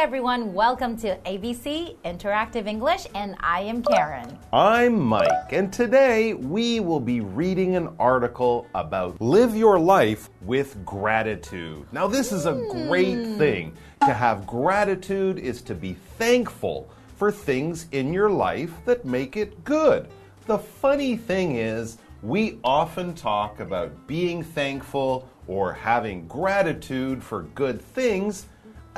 everyone, welcome to ABC Interactive English, and I am Karen. I'm Mike, and today we will be reading an article about live your life with gratitude. Now, this is a great hmm. thing. To have gratitude is to be thankful for things in your life that make it good. The funny thing is, we often talk about being thankful or having gratitude for good things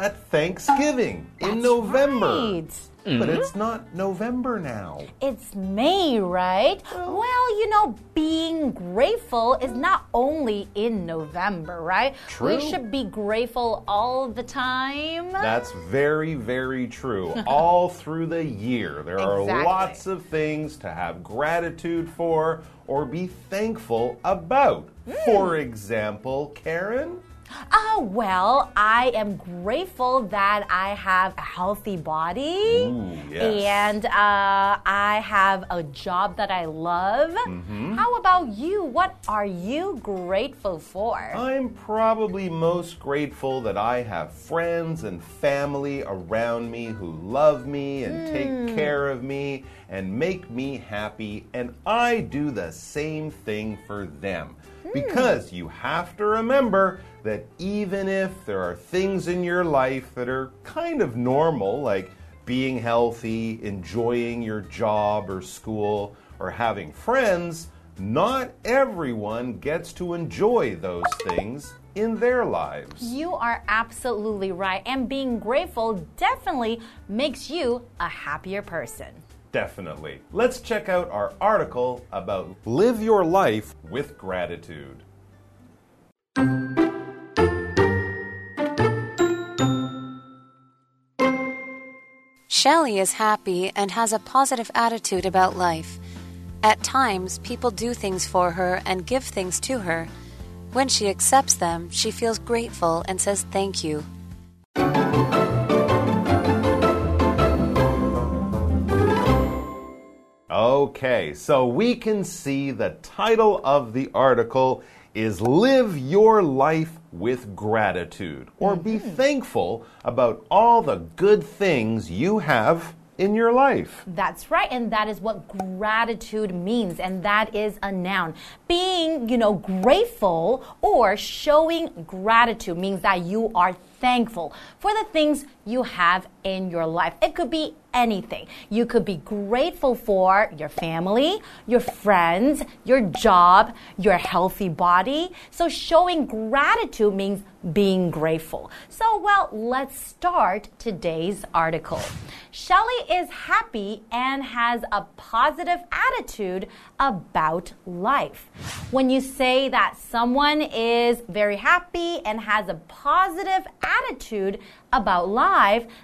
at Thanksgiving in November. right. But it's not November now. It's May, right? Well, you know, being grateful is not only in November, right? True. We should be grateful all the time. That's very, very true. All through the year, there are lots of things to have gratitude for or be thankful about. Hmm. For example, Karen, Oh, well, I am grateful that I have a healthy body. Ooh, yes. And uh, I have a job that I love. Mm-hmm. How about you? What are you grateful for? I'm probably most grateful that I have friends and family around me who love me and Hmm. take care of me and make me happy, and I do the same thing for them. Because you have to remember that even if there are things in your life that are kind of normal, like being healthy, enjoying your job or school, or having friends, not everyone gets to enjoy those things in their lives. You are absolutely right. And being grateful definitely makes you a happier person. Definitely. Let's check out our article about live your life with gratitude. Shelley is happy and has a positive attitude about life. At times, people do things for her and give things to her. When she accepts them, she feels grateful and says thank you. Okay, so we can see the title of the article is Live Your Life with Gratitude, or be mm-hmm. thankful about all the good things you have in your life. That's right, and that is what gratitude means, and that is a noun. Being, you know, grateful or showing gratitude means that you are thankful for the things you have in your life. It could be anything. You could be grateful for your family, your friends, your job, your healthy body. So showing gratitude means being grateful. So, well, let's start today's article. Shelley is happy and has a positive attitude about life. When you say that someone is very happy and has a positive attitude about life,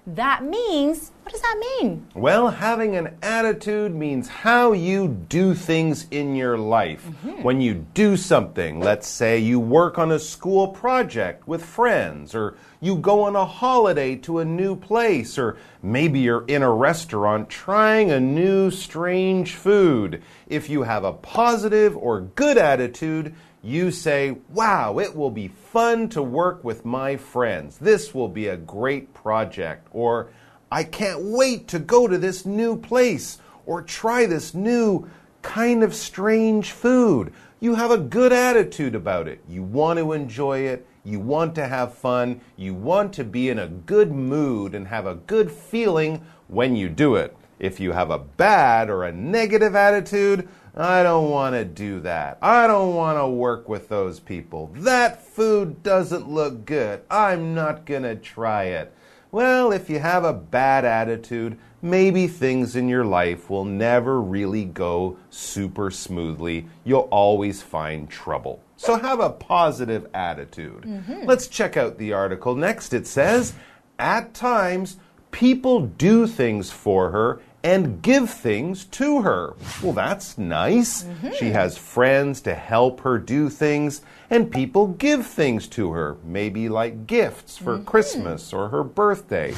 that means, what does that mean? Well, having an attitude means how you do things in your life. Mm-hmm. When you do something, let's say you work on a school project with friends, or you go on a holiday to a new place, or maybe you're in a restaurant trying a new strange food. If you have a positive or good attitude, you say, Wow, it will be fun to work with my friends. This will be a great project. Or, I can't wait to go to this new place or try this new kind of strange food. You have a good attitude about it. You want to enjoy it. You want to have fun. You want to be in a good mood and have a good feeling when you do it. If you have a bad or a negative attitude, I don't want to do that. I don't want to work with those people. That food doesn't look good. I'm not going to try it. Well, if you have a bad attitude, maybe things in your life will never really go super smoothly. You'll always find trouble. So have a positive attitude. Mm-hmm. Let's check out the article. Next, it says, At times, people do things for her and give things to her. Well, that's nice. Mm-hmm. She has friends to help her do things, and people give things to her, maybe like gifts for mm-hmm. Christmas or her birthday.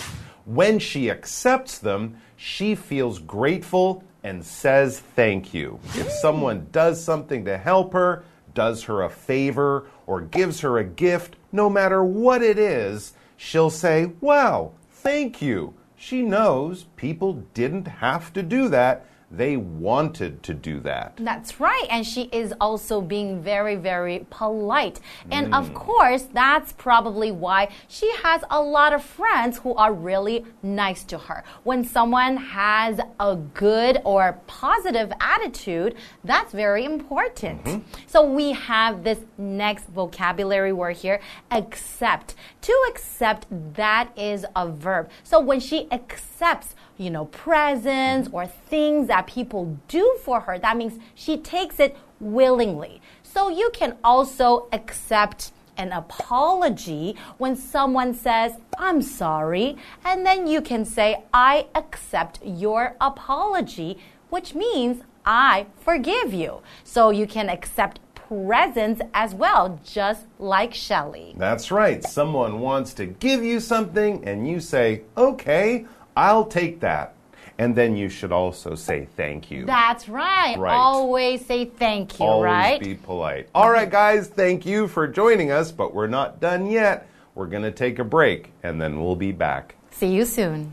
When she accepts them, she feels grateful and says thank you. If mm. someone does something to help her, does her a favor, or gives her a gift, no matter what it is, she'll say, Wow, thank you. She knows people didn't have to do that. They wanted to do that. That's right. And she is also being very, very polite. And of mm. course, that's probably why she has a lot of friends who are really nice to her. When someone has a good or positive attitude, that's very important. Mm-hmm. So we have this next vocabulary word here accept. To accept, that is a verb. So when she accepts, you know, presents or things that people do for her, that means she takes it willingly. So you can also accept an apology when someone says, I'm sorry, and then you can say, I accept your apology, which means I forgive you. So you can accept presents as well, just like Shelley. That's right. Someone wants to give you something, and you say, okay, I'll take that. And then you should also say thank you. That's right. Right. Always say thank you, Always right? be polite. All right, guys, thank you for joining us, but we're not done yet. We're going to take a break, and then we'll be back. See you soon.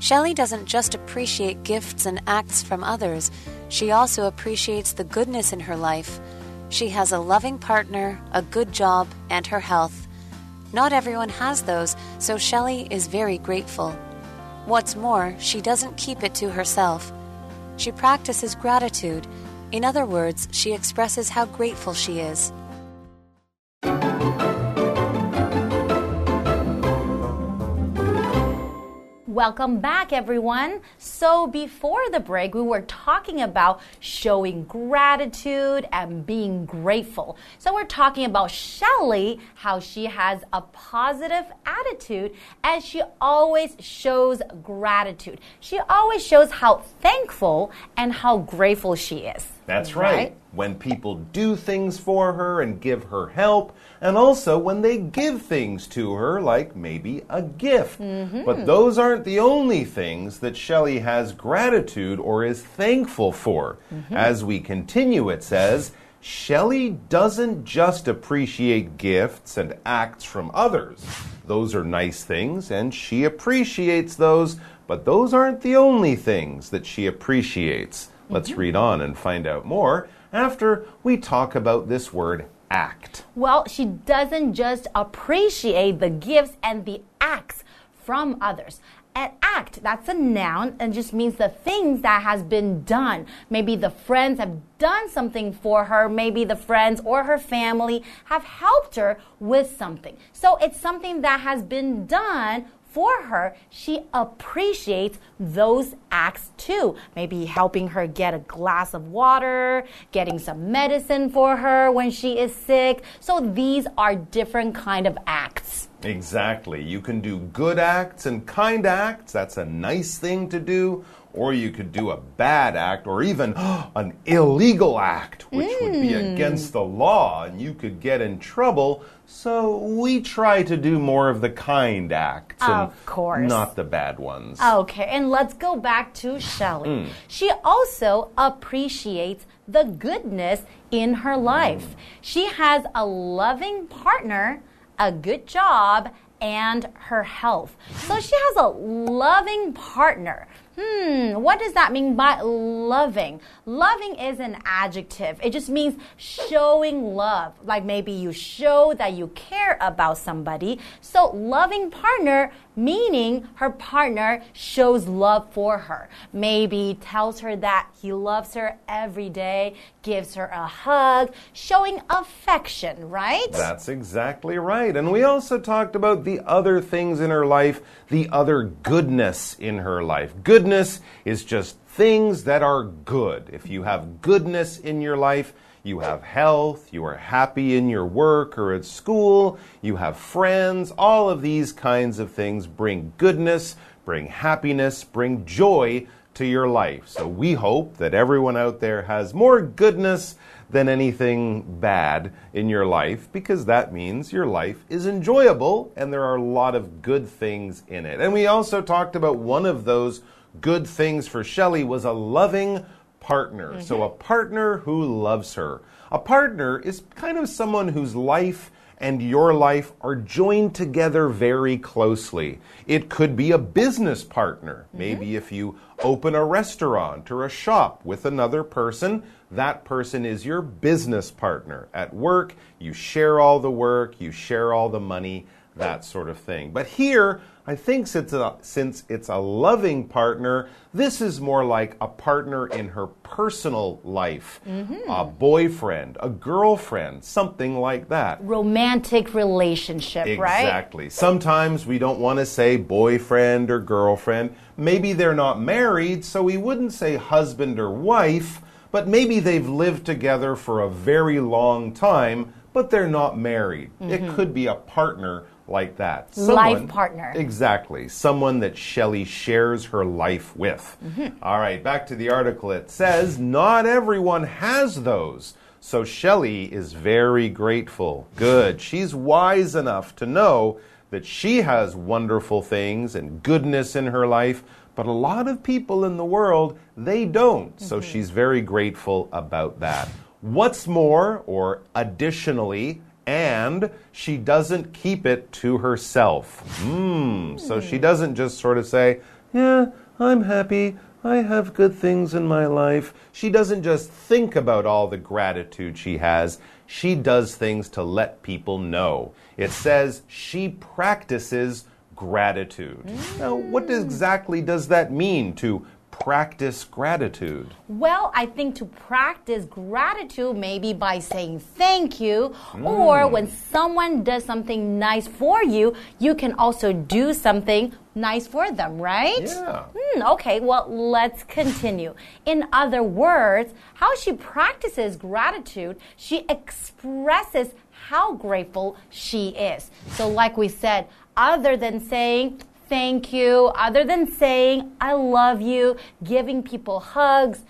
Shelley doesn't just appreciate gifts and acts from others, she also appreciates the goodness in her life. She has a loving partner, a good job, and her health. Not everyone has those, so Shelley is very grateful. What's more, she doesn't keep it to herself. She practices gratitude. In other words, she expresses how grateful she is. Welcome back, everyone. So, before the break, we were talking about showing gratitude and being grateful. So, we're talking about Shelley, how she has a positive attitude and she always shows gratitude. She always shows how thankful and how grateful she is. That's right. When people do things for her and give her help, and also when they give things to her, like maybe a gift. Mm-hmm. But those aren't the only things that Shelley has gratitude or is thankful for. Mm-hmm. As we continue, it says, Shelley doesn't just appreciate gifts and acts from others. Those are nice things, and she appreciates those, but those aren't the only things that she appreciates. Let's mm-hmm. read on and find out more after we talk about this word act. Well, she doesn't just appreciate the gifts and the acts from others. An act, that's a noun and just means the things that has been done. Maybe the friends have done something for her. Maybe the friends or her family have helped her with something. So it's something that has been done for her, she appreciates those acts too. Maybe helping her get a glass of water, getting some medicine for her when she is sick. So these are different kind of acts. Exactly. You can do good acts and kind acts. That's a nice thing to do. Or you could do a bad act or even an illegal act, which would be hmm. against the law and you could get in trouble. So we try to do more of the kind acts and Of course. not the bad ones. Okay, and let's go back to Shelley. Hmm. She also appreciates the goodness in her hmm. life. She has a loving partner, a good job, and her health. So she has a loving partner. Hmm, what does that mean by loving? Loving is an adjective. It just means showing love. Like maybe you show that you care about somebody. So, loving partner meaning her partner shows love for her. Maybe tells her that he loves her every day, gives her a hug, showing affection, right? That's exactly right. And we also talked about the other things in her life, the other goodness in her life. Goodness is just things that are good. If you have goodness in your life, you have health, you are happy in your work or at school, you have friends, all of these kinds of things bring goodness, bring happiness, bring joy to your life. So we hope that everyone out there has more goodness than anything bad in your life because that means your life is enjoyable and there are a lot of good things in it. And we also talked about one of those good things for Shelley was a loving partner. So, mm-hmm. a partner who loves her. A partner is kind of someone whose life and your life are joined together very closely. It could be a business partner. Mm-hmm. Maybe if you open a restaurant or a shop with another person, that person is your business partner. At work, you share all the work, you share all the money, that sort of thing. But here, I think since, a, since it's a loving partner, this is more like a partner in her personal life, mm-hmm. a boyfriend, a girlfriend, something like that. Romantic relationship, right? Exactly. Sometimes we don't want to say boyfriend or girlfriend. Maybe they're not married, so we wouldn't say husband or wife, but maybe they've lived together for a very long time, but they're not married. It mm-hmm. could be a partner like that. Mm-hmm. Life partner. Exactly. Someone that Shelley shares her life with. All right, back to the article. It says, Not everyone has those. So Shelley is very grateful. Good. She's wise enough to know that she has wonderful things and goodness in her life, but a lot of people in the world, they don't. So she's very grateful about that. What's more, or additionally, and she doesn't keep it to herself. Hmm. So she doesn't just sort of say, Yeah, I'm happy. I have good things in my life. She doesn't just think about all the gratitude she has. She does things to let people know. It says she practices gratitude. Now, what exactly does that mean to practice gratitude? Well, I think to practice gratitude, maybe by saying thank you, or when someone does something nice for you, you can also do something nice for them, right? Yeah. Hmm, okay, well, let's continue. In other words, how she practices gratitude, she expresses how grateful she is. So, like we said, other than saying, thank you, other than saying, I love you, giving people hugs,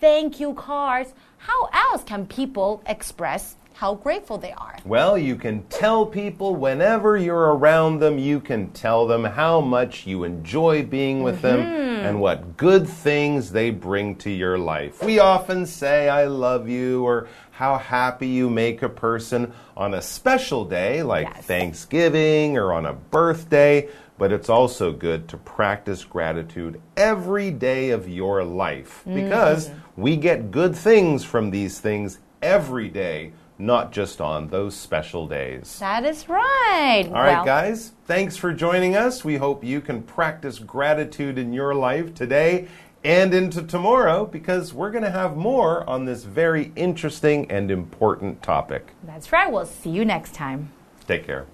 thank you cards, how else can people express how grateful they are? Well, you can tell people whenever you're around them, you can tell them how much you enjoy being with them mm-hmm. and what good things they bring to your life. We often say, I love you, or how happy you make a person on a special day like Yes. Thanksgiving or on a birthday. But it's also good to practice gratitude every day of your life mm. because we get good things from these things every day, not just on those special days. That is right. All right, guys, thanks for joining us. We hope you can practice gratitude in your life today and into tomorrow because we're going to have more on this very interesting and important topic. That's right. We'll see you next time. Take care.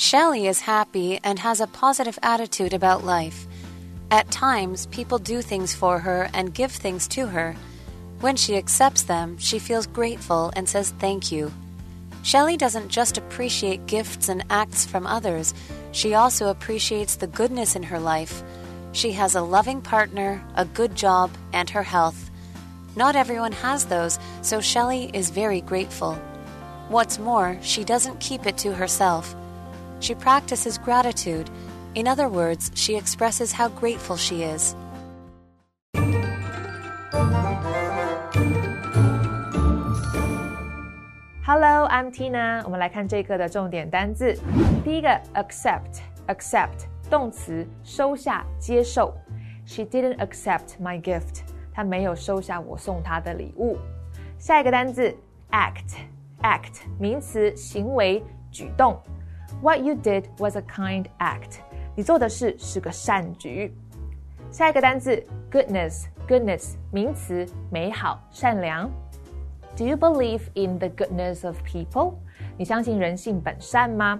Shelley is happy and has a positive attitude about life. At times, people do things for her and give things to her. When she accepts them, she feels grateful and says thank you. Shelley doesn't just appreciate gifts and acts from others, she also appreciates the goodness in her life. She has a loving partner, a good job, and her health. Not everyone has those, so Shelley is very grateful. What's more, she doesn't keep it to herself. She practices gratitude. In other words, she expresses how grateful she is. Hello, I'm Tina。我们来看这课的重点单字。第一个，accept，accept，动词，收下、接受。She didn't accept my gift。她没有收下我送她的礼物。下一个单字，act，act，名词，行为、举动。 What you did was a kind act。你做的事是个善举。下一个单字，goodness，goodness，名词，美好、善良。Do you believe in the goodness of people？你相信人性本善吗？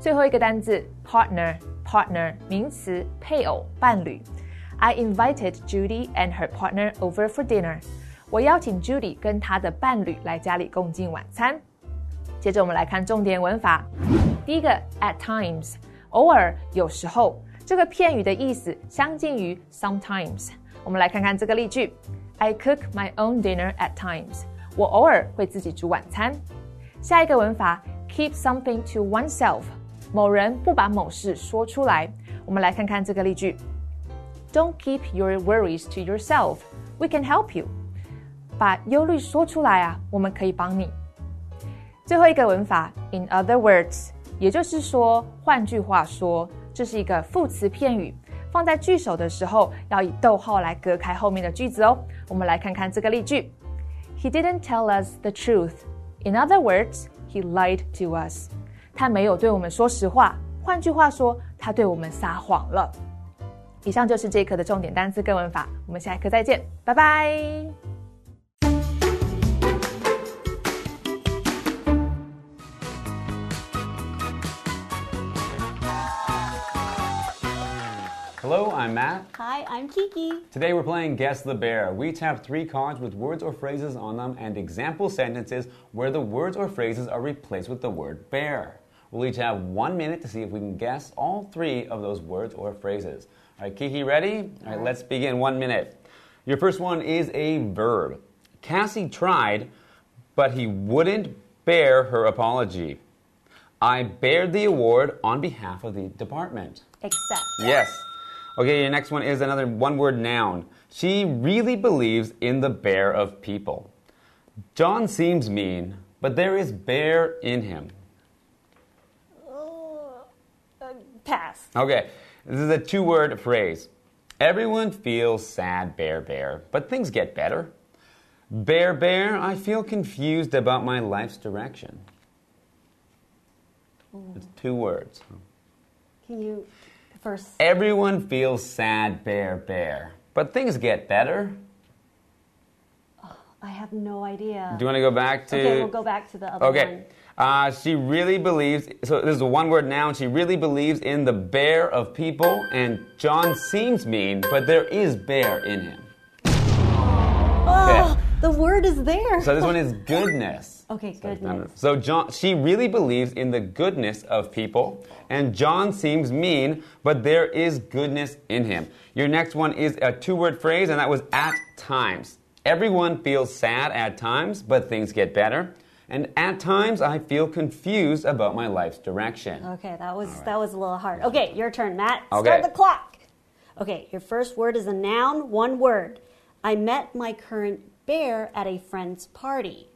最后一个单字 partner，partner 名词配偶、伴侣。I invited Judy and her partner over for dinner。我邀请 Judy 跟她的伴侣来家里共进晚餐。接着我们来看重点文法。 第一个 at times，偶尔、有时候，这个片语的意思相近于 sometimes。我们来看看这个例句：I cook my own dinner at times。我偶尔会自己煮晚餐。下一个文法，keep something to oneself，某人不把某事说出来。 我们来看看这个例句：Don't keep your worries to yourself. We can help you. 把忧虑说出来啊，我们可以帮你。最后一个文法，in other words， 也就是说，换句话说，这是一个副词片语，放在句首的时候要以逗号来隔开后面的句子哦。我们来看看这个例句：He didn't tell us the truth. In other words, he lied to us. 他没有对我们说实话，换句话说，他对我们撒谎了。以上就是这一课的重点单词跟文法，我们下一课再见，拜拜。Hello, I'm Matt. Hi, I'm Kiki. Today we're playing Guess the Bear. We each have three cards with words or phrases on them and example sentences where the words or phrases are replaced with the word bear. We'll each have one minute to see if we can guess all three of those words or phrases. All right, Kiki, ready? All right, let's begin. One minute. Your first one is a verb. Cassie tried, but he wouldn't bear her apology. I bared the award on behalf of the department. Accept. Yes. Okay, your next one is another one word noun. She really believes in the bear of people. John seems mean, but there is bear in him. Uh, pass. Okay, this is a two word phrase. Everyone feels sad, bear, bear, but things get better. Bear, bear, I feel confused about my life's direction. It's two words. Can you first? Everyone feels sad, bear, bear, but things get better. I have no idea. Do you want to go back to? Okay, we'll go back to the other Okay. one. Uh, she really believes, so this is a one word noun. She really believes in the bear of people, and John seems mean, but there is bear in him. Oh, the word is there. So this one is goodness. okay, goodness. So John, she really believes in the goodness of people, and John seems mean, but there is goodness in him. Your next one is a two-word phrase, and that was at times. Everyone feels sad at times, but things get better. And at times, I feel confused about my life's direction. Okay, that was that was a little hard. Okay, your turn, Matt. Okay. Start the clock. Okay, your first word is a noun, one word. I met my current bear at a friend's party.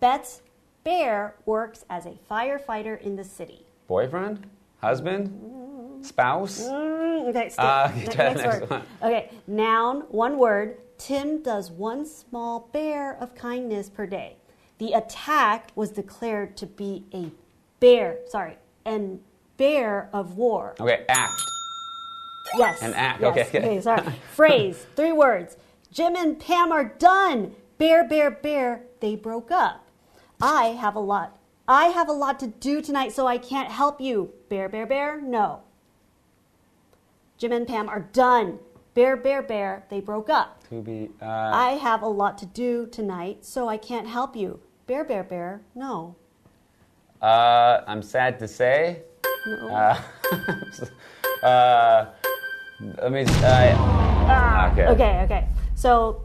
Beth's bear works as a firefighter in the city. Boyfriend, husband, spouse. Mm, okay. Uh, Ne- next next word. one. Okay, noun, one word. Tim does one small bear of kindness per day. The attack was declared to be a bear, sorry, and bear of war. Okay, act. Yes. An act, yes, okay, okay. sorry. Phrase, three words. Jim and Pam are done. Bear, bear, bear. They broke up. I have a lot. I have a lot to do tonight, so I can't help you. Bear, bear, bear. No. Jim and Pam are done. Bear, bear, bear. They broke up. To be. Uh, I have a lot to do tonight, so I can't help you. Bear, bear, bear. No. uh, I'm sad to say. No. Uh, uh, let me. Uh, okay. Okay, okay. So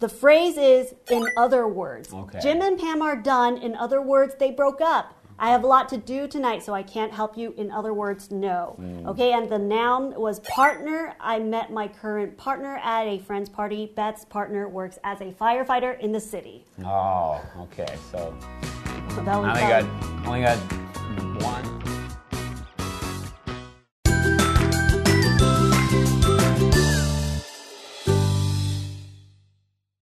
the phrase is in other words. Okay. Jim and Pam are done. In other words, they broke up. I have a lot to do tonight, so I can't help you. In other words, no. Hmm. Okay, and the noun was partner. I met my current partner at a friend's party. Beth's partner works as a firefighter in the city. Oh, okay. So So that was I only got only got